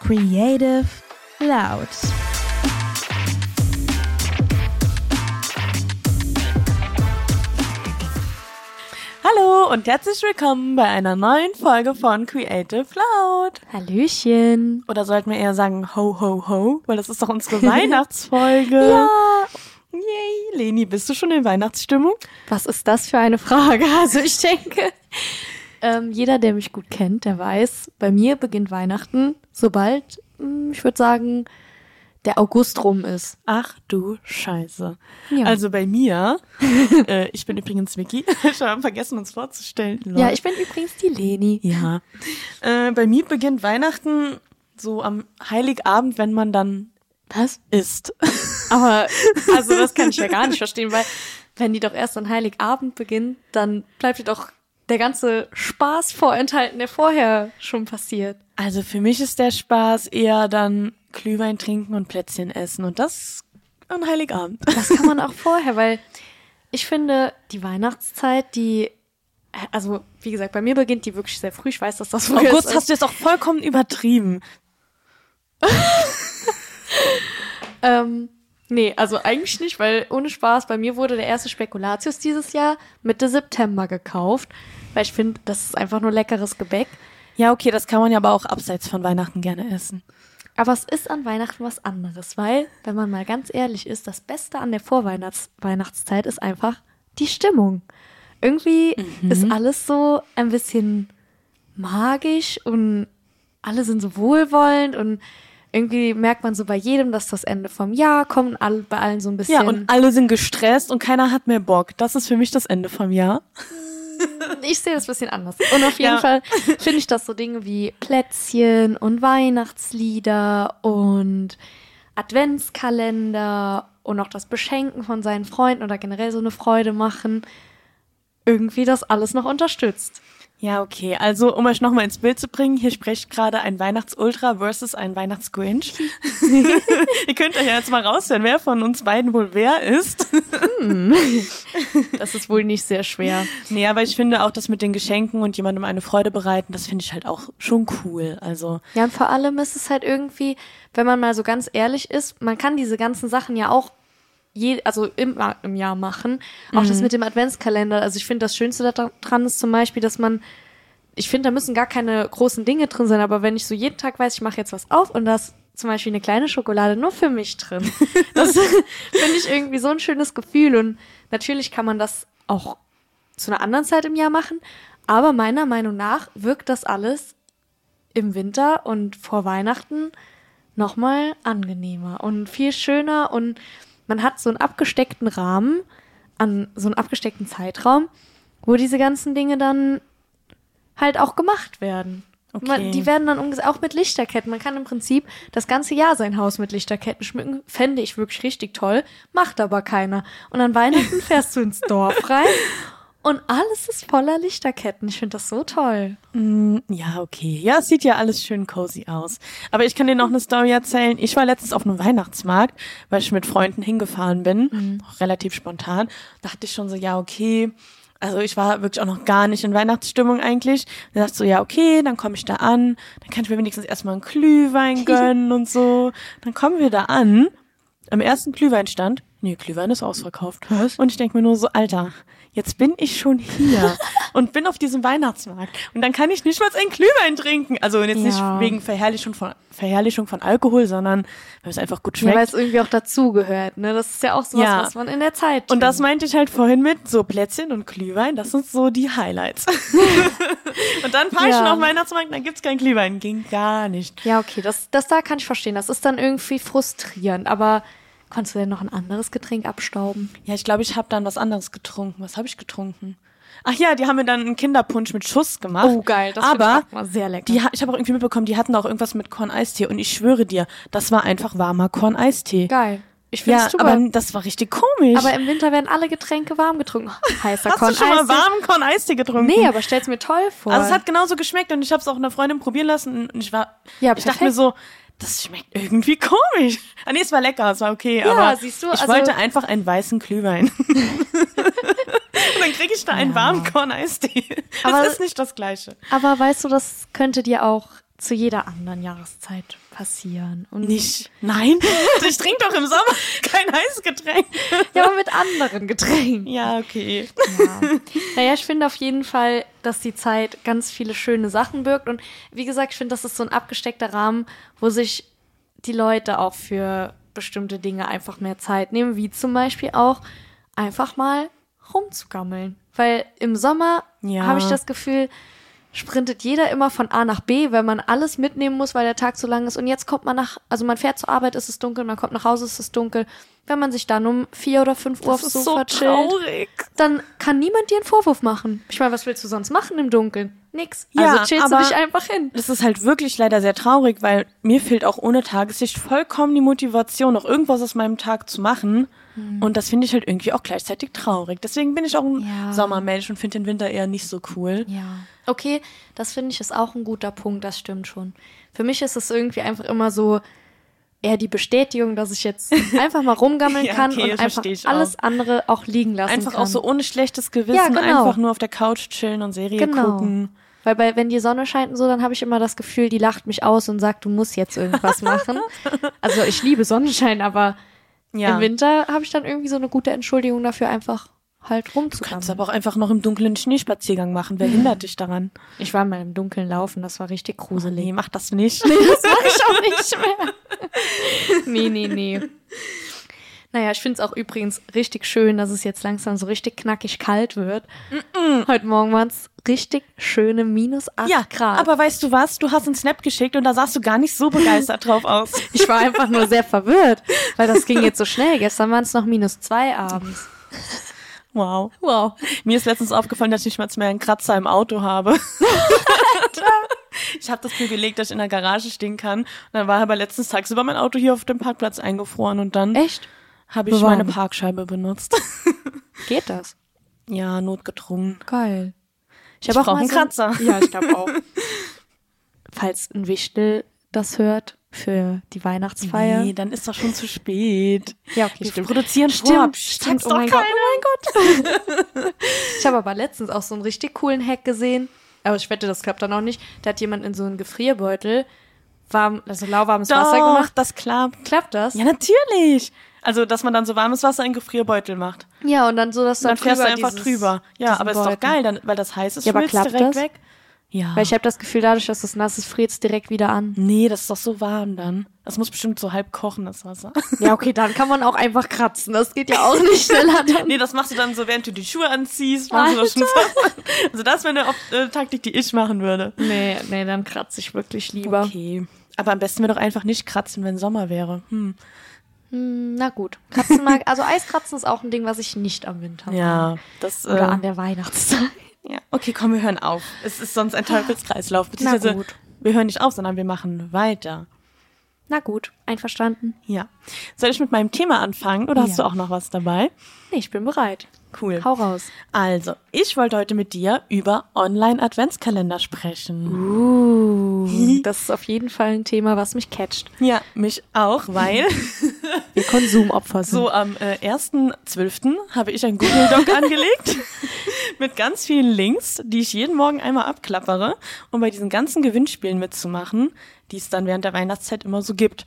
Creative Loud. Hallo und herzlich willkommen bei einer neuen Folge von Creative Loud. Hallöchen. Oder sollten wir eher sagen Ho Ho Ho, weil das ist doch unsere Weihnachtsfolge. Ja. Yay. Leni, bist du schon in Weihnachtsstimmung? Was ist das für eine Frage? Also ich denke, ähm, jeder, der mich gut kennt, der weiß, bei mir beginnt Weihnachten, sobald, mh, ich würde sagen, der August rum ist. Ach du Scheiße. Ja. Also bei mir, äh, ich bin übrigens Vicky, ich habe vergessen uns vorzustellen. Lol. Ja, ich bin übrigens die Leni. Ja. Äh, bei mir beginnt Weihnachten so am Heiligabend, wenn man dann Was? isst. Aber, also das kann ich ja gar nicht verstehen, weil wenn die doch erst an Heiligabend beginnt, dann bleibt ja doch der ganze Spaß vorenthalten, der vorher schon passiert. Also für mich ist der Spaß eher dann Glühwein trinken und Plätzchen essen und das an Heiligabend. Das kann man auch vorher, weil ich finde, die Weihnachtszeit, die, also wie gesagt, bei mir beginnt die wirklich sehr früh. Ich weiß, dass das früh August ist. hast du jetzt auch vollkommen übertrieben. Ähm, nee, also eigentlich nicht, weil ohne Spaß, bei mir wurde der erste Spekulatius dieses Jahr Mitte September gekauft, weil ich finde, das ist einfach nur leckeres Gebäck. Ja, okay, das kann man ja aber auch abseits von Weihnachten gerne essen. Aber es ist an Weihnachten was anderes, weil, wenn man mal ganz ehrlich ist, das Beste an der Vorweihnachtszeit ist einfach die Stimmung. Irgendwie ist alles so ein bisschen magisch und alle sind so wohlwollend und irgendwie merkt man so bei jedem, dass das Ende vom Jahr kommt alle, bei allen so ein bisschen. Ja, und alle sind gestresst und keiner hat mehr Bock. Das ist für mich das Ende vom Jahr. ich sehe das ein bisschen anders. Und auf jeden Ja. Fall finde ich das so Dinge wie Plätzchen und Weihnachtslieder und Adventskalender und auch das Beschenken von seinen Freunden oder generell so eine Freude machen, irgendwie das alles noch unterstützt. Ja, okay. Also, um euch nochmal ins Bild zu bringen, hier spricht gerade ein Weihnachtsultra versus ein Weihnachtsgrinch. Ihr könnt euch ja jetzt mal raushören, wer von uns beiden wohl wer ist. Das ist wohl nicht sehr schwer. nee, aber ich finde auch das mit den Geschenken und jemandem eine Freude bereiten, das finde ich halt auch schon cool. Also, Ja, und vor allem ist es halt irgendwie, wenn man mal so ganz ehrlich ist, man kann diese ganzen Sachen ja auch je, also immer im Jahr machen. Auch das mit dem Adventskalender. Also ich finde, das Schönste daran ist zum Beispiel, dass man, ich finde, da müssen gar keine großen Dinge drin sein, aber wenn ich so jeden Tag weiß, ich mache jetzt was auf und da ist zum Beispiel eine kleine Schokolade nur für mich drin. Das finde ich irgendwie so ein schönes Gefühl. Und natürlich kann man das auch zu einer anderen Zeit im Jahr machen. Aber meiner Meinung nach wirkt das alles im Winter und vor Weihnachten nochmal angenehmer und viel schöner und man hat so einen abgesteckten Rahmen, an so einen abgesteckten Zeitraum, wo diese ganzen Dinge dann halt auch gemacht werden. Okay. Man, die werden dann umgesetzt, auch mit Lichterketten. Man kann im Prinzip das ganze Jahr sein Haus mit Lichterketten schmücken. Fände ich wirklich richtig toll. Macht aber keiner. Und an Weihnachten fährst du ins Dorf rein und alles ist voller Lichterketten. Ich finde das so toll. mm, ja, okay. Ja, es sieht ja alles schön cozy aus. Aber ich kann dir noch eine Story erzählen. Ich war letztens auf einem Weihnachtsmarkt, weil ich mit Freunden hingefahren bin. Auch relativ spontan. Dachte ich schon so, ja, okay. Also ich war wirklich auch noch gar nicht in Weihnachtsstimmung eigentlich. Dann dachte ich so, ja, okay, dann komme ich da an. Dann kann ich mir wenigstens erstmal einen Glühwein gönnen und so. Dann kommen wir da an. Am ersten Glühweinstand. Nee, Glühwein ist ausverkauft. Was? Und ich denke mir nur so, Alter, jetzt bin ich schon hier und bin auf diesem Weihnachtsmarkt. Und dann kann ich nicht mal ein Glühwein trinken. Also jetzt Ja. nicht wegen Verherrlichung von, Verherrlichung von Alkohol, sondern weil es einfach gut Ja, weil schmeckt. es irgendwie auch dazugehört, ne? Das ist ja auch sowas, Ja. was man in der Zeit und das trinkt. meinte ich halt vorhin mit so Plätzchen und Glühwein, das sind so die Highlights. und dann fahre ich Ja. schon auf Weihnachtsmarkt, dann gibt's kein Glühwein. Ging gar nicht. Ja, okay, das, das da kann ich verstehen. Das ist dann irgendwie frustrierend. Aber konntest du denn noch ein anderes Getränk abstauben? Ja, ich glaube, ich habe dann was anderes getrunken. Was habe ich getrunken? Ach ja, die haben mir dann einen Kinderpunsch mit Schuss gemacht. Oh, geil, das ich mal sehr lecker. Die, ich habe auch irgendwie mitbekommen, die hatten auch irgendwas mit Korn-Eistee. Und ich schwöre dir, das war einfach warmer Korn-Eistee. Geil. Ich finde Ja, super. aber das war richtig komisch. Aber im Winter werden alle Getränke warm getrunken. Heißer Hast Korn du schon mal Eistee. warmen Korn-Eistee getrunken? Nee, aber stell's mir toll vor. Also es hat genauso geschmeckt und ich habe es auch einer Freundin probieren lassen und ich war, Ja, ich dachte perfekt. mir so, das schmeckt irgendwie komisch. Ah nee, es war lecker, es war okay, aber siehst du, ich also- wollte einfach einen weißen Glühwein. und dann kriege ich da einen warmen Korn-Eistee. Das Aber- ist nicht das Gleiche. aber weißt du, das könnte dir auch zu jeder anderen Jahreszeit passieren. Und Nicht. Nein. Ich trinke doch im Sommer kein heißes Getränk. Ja, aber mit anderen Getränken. Ja, okay. Ja. Naja, ich finde auf jeden Fall, dass die Zeit ganz viele schöne Sachen birgt. Und wie gesagt, ich finde, das ist so ein abgesteckter Rahmen, wo sich die Leute auch für bestimmte Dinge einfach mehr Zeit nehmen, wie zum Beispiel auch einfach mal rumzugammeln. Weil im Sommer Ja. habe ich das Gefühl, sprintet jeder immer von A nach B, weil man alles mitnehmen muss, weil der Tag so lang ist. Und jetzt kommt man nach, also man fährt zur Arbeit, ist es dunkel, man kommt nach Hause, ist es dunkel. Wenn man sich dann um vier oder fünf Uhr aufs Das Sofa so chillt, traurig. dann kann niemand dir einen Vorwurf machen. Ich meine, was willst du sonst machen im Dunkeln? Nix. Ja, also chillst du aber- dich einfach hin. Das ist halt wirklich leider sehr traurig, weil mir fehlt auch ohne Tageslicht vollkommen die Motivation, noch irgendwas aus meinem Tag zu machen. Und das finde ich halt irgendwie auch gleichzeitig traurig. Deswegen bin ich auch ein Ja. Sommermensch und finde den Winter eher nicht so cool. Ja. Okay, das finde ich ist auch ein guter Punkt, das stimmt schon. Für mich ist es irgendwie einfach immer so eher die Bestätigung, dass ich jetzt einfach mal rumgammeln Ja, kann okay, und einfach alles andere auch liegen lassen Einfach kann. auch so ohne schlechtes Gewissen, Ja, genau. einfach nur auf der Couch chillen und Serie Genau. gucken. Weil bei, wenn die Sonne scheint und so, dann habe ich immer das Gefühl, die lacht mich aus und sagt, du musst jetzt irgendwas machen. also ich liebe Sonnenschein, aber Ja. im Winter habe ich dann irgendwie so eine gute Entschuldigung dafür, einfach halt Kannst rumzugammeln. aber auch einfach noch im Dunkeln einen Schneespaziergang machen. Wer hindert dich daran? Ich war mal im Dunkeln laufen, das war richtig gruselig. Nee, mach das nicht. Das mache ich auch nicht mehr. nee, nee, nee. Naja, ich finde es auch übrigens richtig schön, dass es jetzt langsam so richtig knackig kalt wird. Heute Morgen waren es richtig schöne minus 8 Ja, Grad. aber weißt du was? Du hast einen Snap geschickt und da sahst du gar nicht so begeistert drauf aus. ich war einfach nur sehr verwirrt, weil das ging jetzt so schnell. Gestern waren es noch minus 2 abends. Wow. Wow. Mir ist letztens aufgefallen, dass ich nicht mal mehr einen Kratzer im Auto habe. ich habe das Privileg, dass ich in der Garage stehen kann. Und dann war aber letztens tagsüber mein Auto hier auf dem Parkplatz eingefroren und dann Echt? Habe ich Bewahren. meine Parkscheibe benutzt. Geht das? ja, notgedrungen. Geil. Ich brauch einen Kratzer. Ja, ich glaube auch. Falls ein Wichtel das hört für die Weihnachtsfeier. Nee, dann ist doch schon zu spät. Ja, okay, Wir stimmt. produzieren Stimmt, vorab. stimmt. Oh doch mein Gott, oh Ich habe aber letztens auch so einen richtig coolen Hack gesehen. Aber ich wette, das klappt dann auch nicht. Da hat jemand in so einen Gefrierbeutel warm, also lauwarmes Wasser Doch, gemacht. das klappt. Klappt das? Ja, natürlich. Also, dass man dann so warmes Wasser in Gefrierbeutel macht. Ja, und dann so, dass Dann fährst du einfach dieses- drüber. Ja, aber ist doch geil, dann, weil das heiß ist, Ja, aber klappt direkt das? weg. Ja. Weil ich habe das Gefühl, dadurch, dass es nass ist, friert es direkt wieder an. nee, das ist doch so warm dann. Das muss bestimmt so halb kochen, das Wasser. Ja, okay, dann kann man auch einfach kratzen. Das geht ja auch nicht schneller dann. nee, das machst du dann so, während du die Schuhe anziehst. Machst du das schon so. Also das wäre eine äh, Taktik, die ich machen würde. Nee, nee, dann kratze ich wirklich lieber. Okay. Aber am besten wäre doch einfach nicht kratzen, wenn Sommer wäre. Hm. Hm, Na gut. Kratzen mag, also Eiskratzen ist auch ein Ding, was ich nicht am Winter mag. Ja, das. Äh, Oder an der Weihnachtszeit. ja. Okay, komm, wir hören auf. Es ist sonst ein Teufelskreislauf. Beziehungsweise gut. wir hören nicht auf, sondern wir machen weiter. Na gut, einverstanden. Ja. Soll ich mit meinem Thema anfangen oder hast Ja. du auch noch was dabei? Nee, ich bin bereit. Cool. Hau raus. Also, ich wollte heute mit dir über Online-Adventskalender sprechen. Uh, das ist auf jeden Fall ein Thema, was mich catcht. Ja, mich auch, weil Wir Konsumopfer sind. so am äh, 1.12. habe ich ein Google Doc angelegt mit ganz vielen Links, die ich jeden Morgen einmal abklappere, um bei diesen ganzen Gewinnspielen mitzumachen, die es dann während der Weihnachtszeit immer so gibt.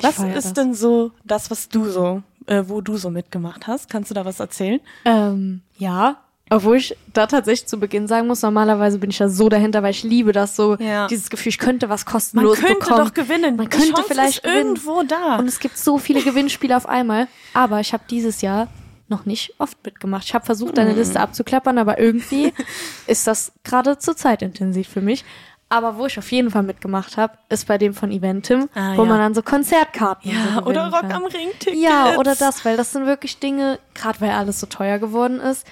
Was ist das. denn so das, was du so, äh, wo du so mitgemacht hast? Kannst du da was erzählen? Ähm, ja. Obwohl ich da tatsächlich zu Beginn sagen muss, normalerweise bin ich da so dahinter, weil ich liebe das so, Ja. dieses Gefühl, ich könnte was Man kostenlos könnte bekommen. doch gewinnen. Man Die könnte Chance vielleicht irgendwo da. Und es gibt so viele Gewinnspiele auf einmal. Aber ich habe dieses Jahr noch nicht oft mitgemacht. Ich habe versucht, deine Hm. Liste abzuklappern, aber irgendwie ist das gerade zu zeitintensiv für mich. Aber wo ich auf jeden Fall mitgemacht habe, ist bei dem von Eventim, Ah, wo ja. man dann so Konzertkarten so ja, gewinnen oder Rock kann. am Ring Tickets. Ja, oder das, weil das sind wirklich Dinge, gerade weil alles so teuer geworden ist,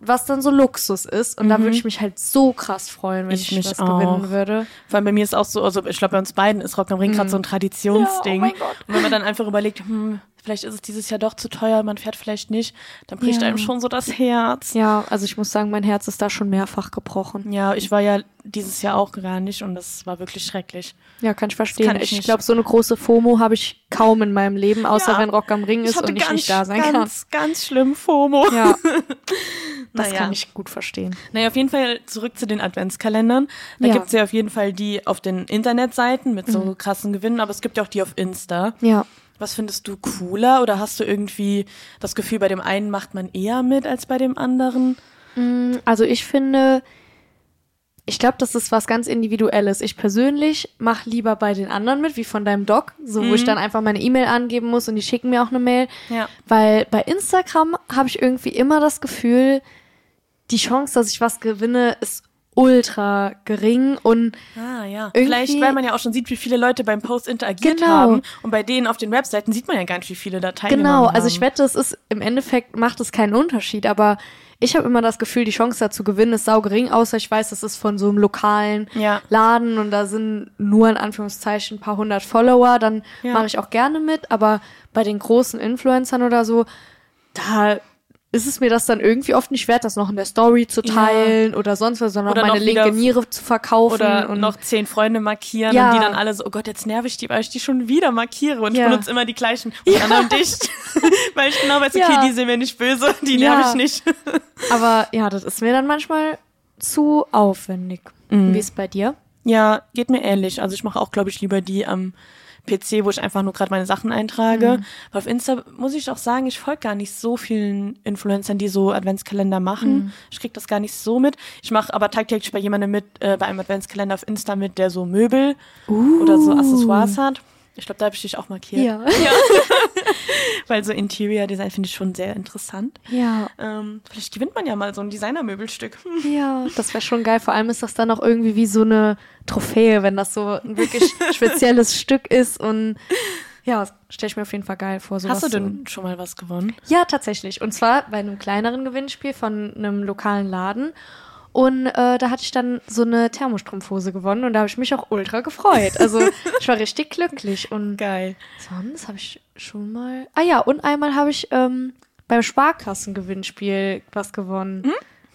was dann so Luxus ist. Und da würde ich mich halt so krass freuen, wenn Mhm. Ich ich, mich das auch. gewinnen würde. Vor allem bei mir ist auch so, also ich glaube bei uns beiden ist Rock am Ring gerade so ein Traditionsding. Ja, oh. Und wenn man dann einfach überlegt, hm, vielleicht ist es dieses Jahr doch zu teuer, man fährt vielleicht nicht, dann bricht Ja. einem schon so das Herz. Ja, also ich muss sagen, mein Herz ist da schon mehrfach gebrochen. Ja, ich war ja dieses Jahr auch gar nicht und das war wirklich schrecklich. Ja, kann ich verstehen. kann ich ich glaube, so eine große FOMO habe ich kaum in meinem Leben, außer Ja. wenn Rock am Ring ist und ich nicht da sein ganz, ganz schlimm FOMO. kann. Ja, das Naja. kann ich gut verstehen. Naja, auf jeden Fall zurück zu den Adventskalendern. Da Ja. gibt's ja auf jeden Fall die auf den Internetseiten mit so Mhm. krassen Gewinnen, aber es gibt ja auch die auf Insta. Ja. Was findest du cooler oder hast du irgendwie das Gefühl, bei dem einen macht man eher mit als bei dem anderen? Also ich finde, ich glaube, das ist was ganz Individuelles. Ich persönlich mache lieber bei den anderen mit, wie von deinem Doc, so wo ich dann einfach meine E-Mail angeben muss und die schicken mir auch eine Mail. Ja. Weil bei Instagram habe ich irgendwie immer das Gefühl, die Chance, dass ich was gewinne, ist ultra gering und Ah, ja. Vielleicht, weil man ja auch schon sieht, wie viele Leute beim Post interagiert Genau. haben. Und bei denen auf den Webseiten sieht man ja gar nicht, wie viele da teilgenommen Genau, also ich wette, es ist im Endeffekt macht es keinen Unterschied, aber ich habe immer das Gefühl, die Chance da zu gewinnen ist sau gering, außer ich weiß, das ist von so einem lokalen Ja. Laden und da sind nur in Anführungszeichen ein paar hundert Follower, dann Ja. mache ich auch gerne mit, aber bei den großen Influencern oder so, da ist es mir das dann irgendwie oft nicht wert, das noch in der Story zu teilen oder sonst was, sondern Oder meine linke Niere zu verkaufen Oder und noch zehn Freunde markieren Ja. und die dann alle so, oh Gott, jetzt nerv ich die, weil ich die schon wieder markiere und Ja. ich benutze immer die gleichen und dann am dicht. weil ich genau weiß, okay, Ja. die sind mir nicht böse, die Ja. nerv ich nicht. aber ja, das ist mir dann manchmal zu aufwendig. Mhm. Wie ist es bei dir? Ja, geht mir ähnlich. Also ich mache auch, glaube ich, lieber die am PC, wo ich einfach nur gerade meine Sachen eintrage. Weil auf Insta muss ich auch sagen, ich folge gar nicht so vielen Influencern, die so Adventskalender machen. Ich krieg das gar nicht so mit. Ich mache aber tagtäglich bei jemandem mit, äh, bei einem Adventskalender auf Insta mit, der so Möbel oder so Accessoires hat. Ich glaube, da habe ich dich auch markiert. Ja. Weil so Interior Design finde ich schon sehr interessant. Ja. Ähm, vielleicht gewinnt man ja mal so ein Designermöbelstück. Ja, das wäre schon geil. Vor allem ist das dann auch irgendwie wie so eine Trophäe, wenn das so ein wirklich spezielles Stück ist und ja, stelle ich mir auf jeden Fall geil vor. Hast du denn schon mal was gewonnen? Ja, tatsächlich. Und zwar bei einem kleineren Gewinnspiel von einem lokalen Laden. Und äh, da hatte ich dann so eine Thermostrumpfhose gewonnen und da habe ich mich auch ultra gefreut. Also ich war richtig glücklich. Und Geil. sonst habe ich schon mal. Ah ja, und einmal habe ich ähm, beim Sparkassengewinnspiel was gewonnen.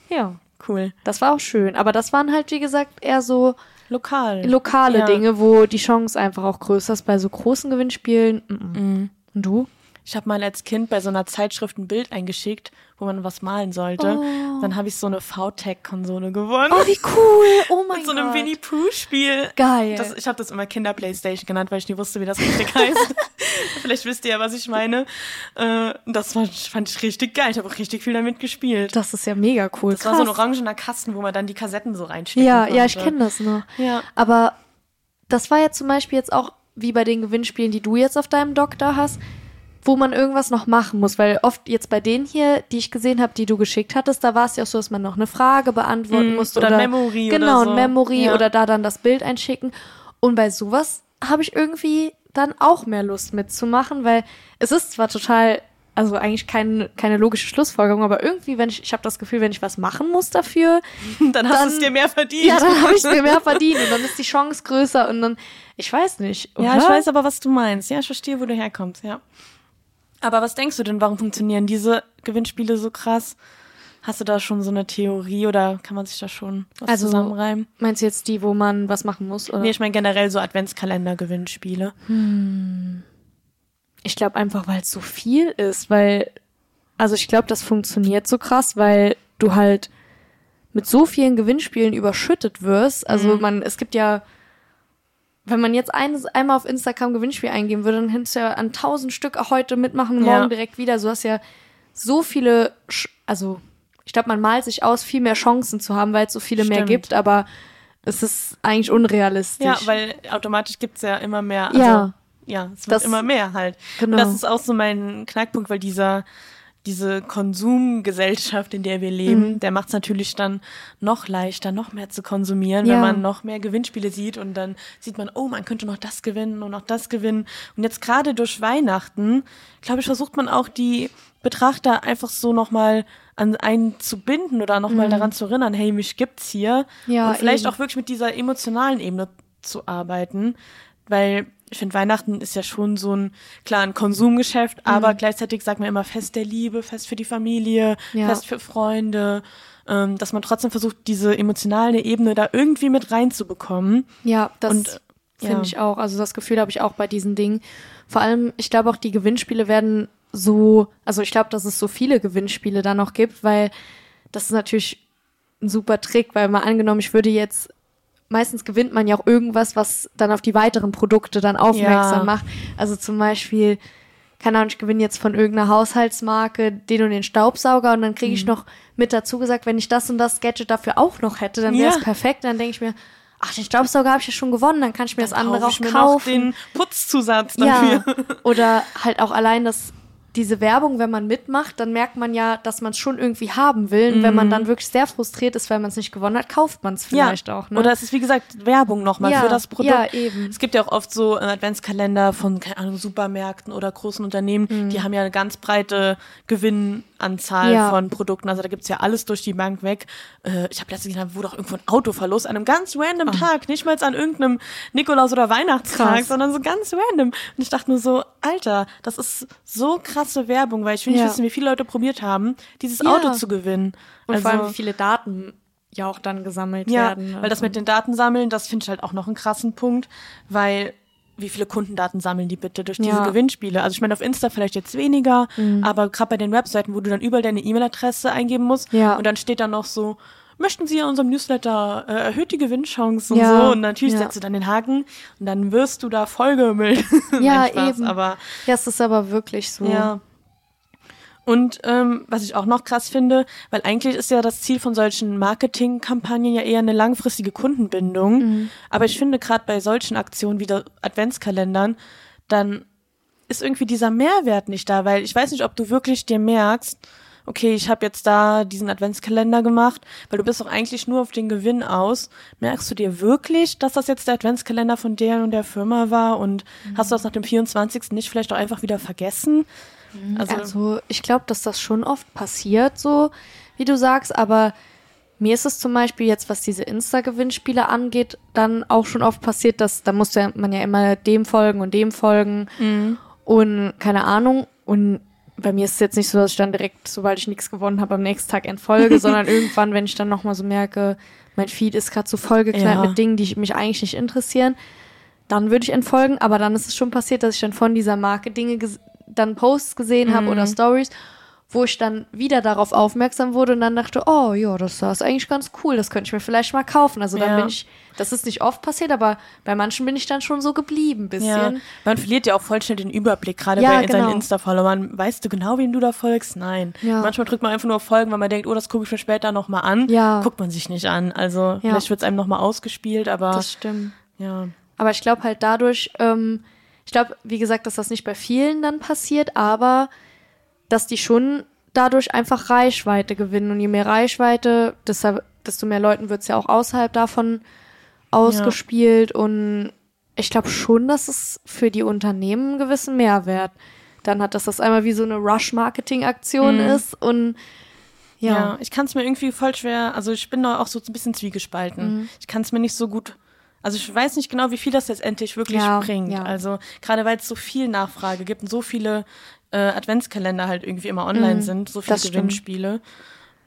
Ja, Cool. das war auch schön. Aber das waren halt, wie gesagt, eher so Lokal. lokale Ja. Dinge, wo die Chance einfach auch größer ist. Bei so großen Gewinnspielen. Mm -mm. Und du? Ich habe mal als Kind bei so einer Zeitschrift ein Bild eingeschickt, wo man was malen sollte. Oh. Dann habe ich so eine VTech-Konsole gewonnen. Oh, wie cool! Oh mein Mit so einem Gott. Winnie Pooh-Spiel. Geil. Das, ich habe das immer Kinder-Playstation genannt, weil ich nie wusste, wie das richtig heißt. Vielleicht wisst ihr ja, was ich meine. Äh, das war, fand ich richtig geil. Ich habe auch richtig viel damit gespielt. Das ist ja mega cool. Das war so ein Krass. orangener Kasten, wo man dann die Kassetten so reinstecken Ja, konnte. ja, ich kenne das noch. Ja. Aber das war ja zum Beispiel jetzt auch wie bei den Gewinnspielen, die du jetzt auf deinem Dock da hast, wo man irgendwas noch machen muss. Weil oft jetzt bei denen hier, die ich gesehen habe, die du geschickt hattest, da war es ja auch so, dass man noch eine Frage beantworten Mm, musste. oder ein Memory oder Genau, so. ein Memory Ja. oder da dann das Bild einschicken. Und bei sowas habe ich irgendwie dann auch mehr Lust mitzumachen, weil es ist zwar total, also eigentlich kein, keine logische Schlussfolgerung, aber irgendwie, wenn ich, ich habe das Gefühl, wenn ich was machen muss dafür, Dann hast du es dir mehr verdient. ja, dann habe ich mir mehr verdient und dann ist die Chance größer und dann, ich weiß nicht. Ja, oder? ich weiß aber, was du meinst. Ja, ich verstehe, wo du herkommst, ja. Aber was denkst du denn, warum funktionieren diese Gewinnspiele so krass? Hast du da schon so eine Theorie oder kann man sich da schon was Also- zusammenreimen? Meinst du jetzt die, wo man was machen muss? Oder? Nee, ich meine generell so Adventskalender-Gewinnspiele. Ich glaube einfach, weil es so viel ist, weil, also ich glaube, das funktioniert so krass, weil du halt mit so vielen Gewinnspielen überschüttet wirst. Also Mhm. man, es gibt ja, wenn man jetzt eines, einmal auf Instagram Gewinnspiel eingeben würde, dann hättest du ja an tausend Stück heute mitmachen, morgen Ja. direkt wieder. Du hast ja so viele, Sch- also ich glaube, man malt sich aus, viel mehr Chancen zu haben, weil es so viele mehr Stimmt. gibt, aber es ist eigentlich unrealistisch. Ja, weil automatisch gibt's ja immer mehr. Also, Ja. Ja, es wird Das- immer mehr halt. Genau. Und das ist auch so mein Knackpunkt, weil dieser diese Konsumgesellschaft, in der wir leben, Mhm. der macht es natürlich dann noch leichter, noch mehr zu konsumieren, Ja. wenn man noch mehr Gewinnspiele sieht und dann sieht man, oh, man könnte noch das gewinnen und noch das gewinnen. Und jetzt gerade durch Weihnachten, glaube ich, versucht man auch die Betrachter einfach so nochmal an einen zu binden oder nochmal daran zu erinnern, hey, mich gibt's hier. Mhm. Ja, und vielleicht eben. auch wirklich mit dieser emotionalen Ebene zu arbeiten. Weil ich finde, Weihnachten ist ja schon so ein, klar, ein Konsumgeschäft, Mhm. aber gleichzeitig sagt man immer Fest der Liebe, Fest für die Familie, Ja. Fest für Freunde, ähm, dass man trotzdem versucht, diese emotionale Ebene da irgendwie mit reinzubekommen. Ja, das Und, finde ja. ich auch. Also das Gefühl habe ich auch bei diesen Dingen. Vor allem, ich glaube auch, die Gewinnspiele werden so, also ich glaube, dass es so viele Gewinnspiele da noch gibt, weil das ist natürlich ein super Trick, weil mal angenommen, ich würde jetzt, meistens gewinnt man ja auch irgendwas, was dann auf die weiteren Produkte dann aufmerksam Ja. macht. Also zum Beispiel, keine Ahnung, ich gewinne jetzt von irgendeiner Haushaltsmarke den und den Staubsauger und dann kriege Mhm. ich noch mit dazu gesagt, wenn ich das und das Gadget dafür auch noch hätte, dann wäre es Ja. perfekt. Dann denke ich mir, ach, den Staubsauger habe ich ja schon gewonnen, dann kann ich mir das andere Kaufe auch kaufen. noch den Putzzusatz ja. dafür. Oder halt auch allein das diese Werbung, wenn man mitmacht, dann merkt man ja, dass man es schon irgendwie haben will. Und wenn man dann wirklich sehr frustriert ist, weil man es nicht gewonnen hat, kauft man es vielleicht auch. Ne? Oder es ist, wie gesagt, Werbung nochmal Ja, für das Produkt. ja, eben. Es gibt ja auch oft so äh, Adventskalender von, keine Ahnung, Supermärkten oder großen Unternehmen, die haben ja eine ganz breite Gewinnanzahl Mhm. Ja. von Produkten. Also da gibt's ja alles durch die Bank weg. Äh, ich habe letztens gesehen, da wurde auch irgendwo ein Autoverlust an einem ganz random Tag, nicht mal an irgendeinem Nikolaus- oder Weihnachtstag. Krass. sondern so ganz random. Und ich dachte nur so, Alter, das ist so krasse Werbung, weil ich will nicht Ja. wissen, wie viele Leute probiert haben, dieses Ja. Auto zu gewinnen. und also, vor allem, wie viele Daten ja auch dann gesammelt ja, werden. ne? weil das mit den Daten sammeln, das finde ich halt auch noch einen krassen Punkt, weil wie viele Kundendaten sammeln die bitte durch diese Ja. Mhm. Gewinnspiele? Also ich meine auf Insta vielleicht jetzt weniger, aber gerade bei den Webseiten, wo du dann überall deine E-Mail-Adresse eingeben musst Ja. und dann steht dann noch so, möchten Sie in unserem Newsletter äh, erhöht die Gewinnchance und Ja, so und natürlich ja. setzt du dann den Haken und dann wirst du da vollgemüllt. ja, Spaß, eben. Aber ja, es ist aber wirklich so. ja. Und ähm, was ich auch noch krass finde, weil eigentlich ist ja das Ziel von solchen Marketingkampagnen ja eher eine langfristige Kundenbindung. Aber ich finde gerade bei solchen Aktionen wie der Adventskalendern, dann ist irgendwie dieser Mehrwert nicht da, weil ich weiß nicht, ob du wirklich dir merkst, okay, ich habe jetzt da diesen Adventskalender gemacht, weil du bist doch eigentlich nur auf den Gewinn aus. Merkst du dir wirklich, dass das jetzt der Adventskalender von der und der Firma war und hast du das nach dem 24. nicht vielleicht auch einfach wieder vergessen? Also, ich glaube, dass das schon oft passiert, so wie du sagst, aber mir ist es zum Beispiel jetzt, was diese Insta-Gewinnspiele angeht, dann auch schon oft passiert, dass da musste ja- man ja immer dem folgen und dem folgen und keine Ahnung. Und bei mir ist es jetzt nicht so, dass ich dann direkt, sobald ich nichts gewonnen habe, am nächsten Tag entfolge, sondern irgendwann, wenn ich dann nochmal so merke, mein Feed ist gerade so vollgeknallt Ja. mit Dingen, die mich eigentlich nicht interessieren, dann würde ich entfolgen. Aber dann ist es schon passiert, dass ich dann von dieser Marke Dinge, dann Posts gesehen habe oder Stories, wo ich dann wieder darauf aufmerksam wurde und dann dachte, oh ja, das ist eigentlich ganz cool, das könnte ich mir vielleicht mal kaufen. Also dann Ja. bin ich, das ist nicht oft passiert, aber bei manchen bin ich dann schon so geblieben, Ja, bisschen. man verliert ja auch voll schnell den Überblick, gerade Ja, bei seinen genau. Insta-Followern. Weißt du genau, wem du da folgst? Nein. Ja. Manchmal drückt man einfach nur auf Folgen, weil man denkt, oh, das gucke ich mir später nochmal an. Ja. Guckt man sich nicht an. Also vielleicht wird es einem nochmal ausgespielt, aber Das stimmt. ja. Aber ich glaube halt dadurch, ähm, ich glaube, wie gesagt, dass das nicht bei vielen dann passiert, aber dass die schon dadurch einfach Reichweite gewinnen. Und je mehr Reichweite, deshalb, desto mehr Leuten wird es ja auch außerhalb davon ausgespielt. Und ich glaube schon, dass es für die Unternehmen einen gewissen Mehrwert dann hat, dass das einmal wie so eine Rush-Marketing-Aktion ist. Und Ja, ja, ich kann es mir irgendwie voll schwer, also ich bin da auch so ein bisschen zwiegespalten. Mhm. Ich kann es mir nicht so gut, also ich weiß nicht genau, wie viel das letztendlich wirklich Ja, bringt. ja. Also gerade weil es so viel Nachfrage gibt und so viele äh, Adventskalender halt irgendwie immer online sind, so viele Mhm. Gewinspiele.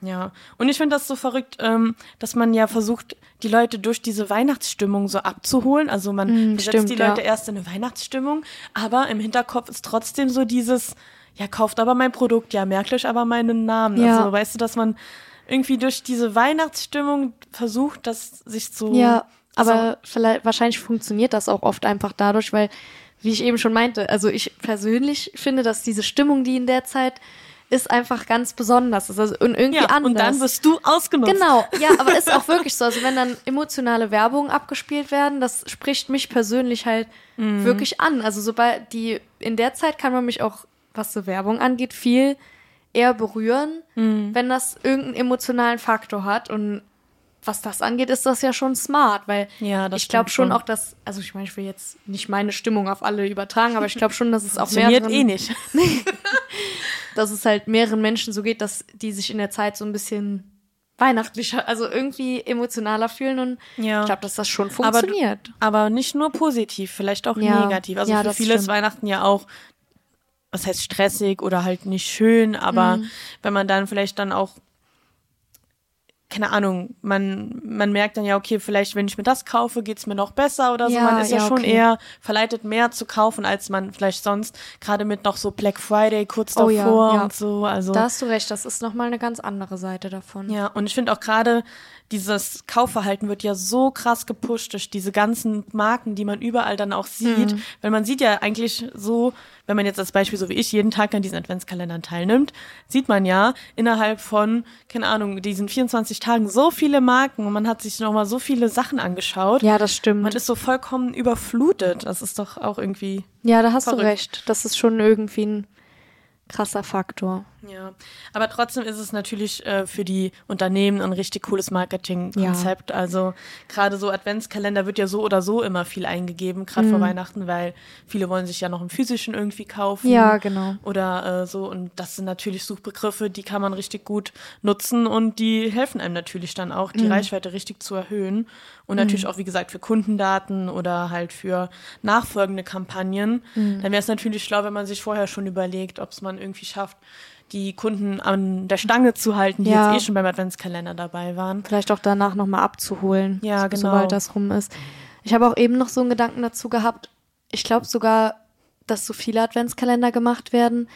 Ja, und ich finde das so verrückt, ähm, dass man ja versucht, die Leute durch diese Weihnachtsstimmung so abzuholen. Also man Mm, stimmt, die Leute ja. erst in eine Weihnachtsstimmung, aber im Hinterkopf ist trotzdem so dieses, ja, kauft aber mein Produkt, ja, merkt euch aber meinen Namen. Ja. Also weißt du, dass man irgendwie durch diese Weihnachtsstimmung versucht, das sich zu. Ja, aber vielleicht, wahrscheinlich funktioniert das auch oft einfach dadurch, weil, wie ich eben schon meinte, also ich persönlich finde, dass diese Stimmung, die in der Zeit ist, einfach ganz besonders ist. Also und irgendwie ja, anders. und dann wirst du ausgenutzt. Genau, ja, aber ist auch wirklich so. Also wenn dann emotionale Werbung abgespielt werden, das spricht mich persönlich halt Mhm. wirklich an. Also sobald die, in der Zeit kann man mich auch, was so Werbung angeht, viel eher berühren, Mhm. wenn das irgendeinen emotionalen Faktor hat. Und was das angeht, ist das ja schon smart, weil Ja, ich glaube schon schon. auch, dass, also ich meine, ich will jetzt nicht meine Stimmung auf alle übertragen, aber ich glaube schon, dass es auch mehreren, eh nicht. dass es halt mehreren Menschen so geht, dass die sich in der Zeit so ein bisschen weihnachtlicher, also irgendwie emotionaler fühlen und Ja. ich glaube, dass das schon Aber, funktioniert. aber nicht nur positiv, vielleicht auch Ja. negativ. Also für viele ist. Weihnachten ja auch, was heißt stressig oder halt nicht schön, aber Mhm. wenn man dann vielleicht dann auch keine Ahnung, man, man merkt dann ja, okay, vielleicht, wenn ich mir das kaufe, geht's mir noch besser oder so. Ja, man ist ja, ja, schon okay. eher verleitet, mehr zu kaufen, als man vielleicht sonst, gerade mit noch so Black Friday kurz Oh davor ja, und so. Also Da hast du recht, das ist nochmal eine ganz andere Seite davon. ja, und ich finde auch gerade dieses Kaufverhalten wird ja so krass gepusht durch diese ganzen Marken, die man überall dann auch sieht. Mhm. Weil man sieht ja eigentlich so, wenn man jetzt als Beispiel so wie ich jeden Tag an diesen Adventskalendern teilnimmt, sieht man ja innerhalb von, keine Ahnung, diesen 24 Tagen so viele Marken und man hat sich nochmal so viele Sachen angeschaut. Ja, das stimmt. Man ist so vollkommen überflutet. Das ist doch auch irgendwie ja, da hast verrückt. du recht. Das ist schon irgendwie ein krasser Faktor. Ja, aber trotzdem ist es natürlich äh, für die Unternehmen ein richtig cooles Marketingkonzept. Also gerade so Adventskalender wird ja so oder so immer viel eingegeben, gerade Mhm. vor Weihnachten, weil viele wollen sich ja noch im physischen irgendwie kaufen. Ja, genau. Oder äh, so. Und das sind natürlich Suchbegriffe, die kann man richtig gut nutzen und die helfen einem natürlich dann auch, Mhm. die Reichweite richtig zu erhöhen. Und natürlich auch, wie gesagt, für Kundendaten oder halt für nachfolgende Kampagnen. Mhm. Dann wäre es natürlich schlau, wenn man sich vorher schon überlegt, ob es man irgendwie schafft, die Kunden an der Stange zu halten, die Ja. jetzt eh schon beim Adventskalender dabei waren. Vielleicht auch danach nochmal abzuholen. Ja, so- genau. Sobald das rum ist. Ich habe auch eben noch so einen Gedanken dazu gehabt. Ich glaube sogar, dass so viele Adventskalender gemacht werden,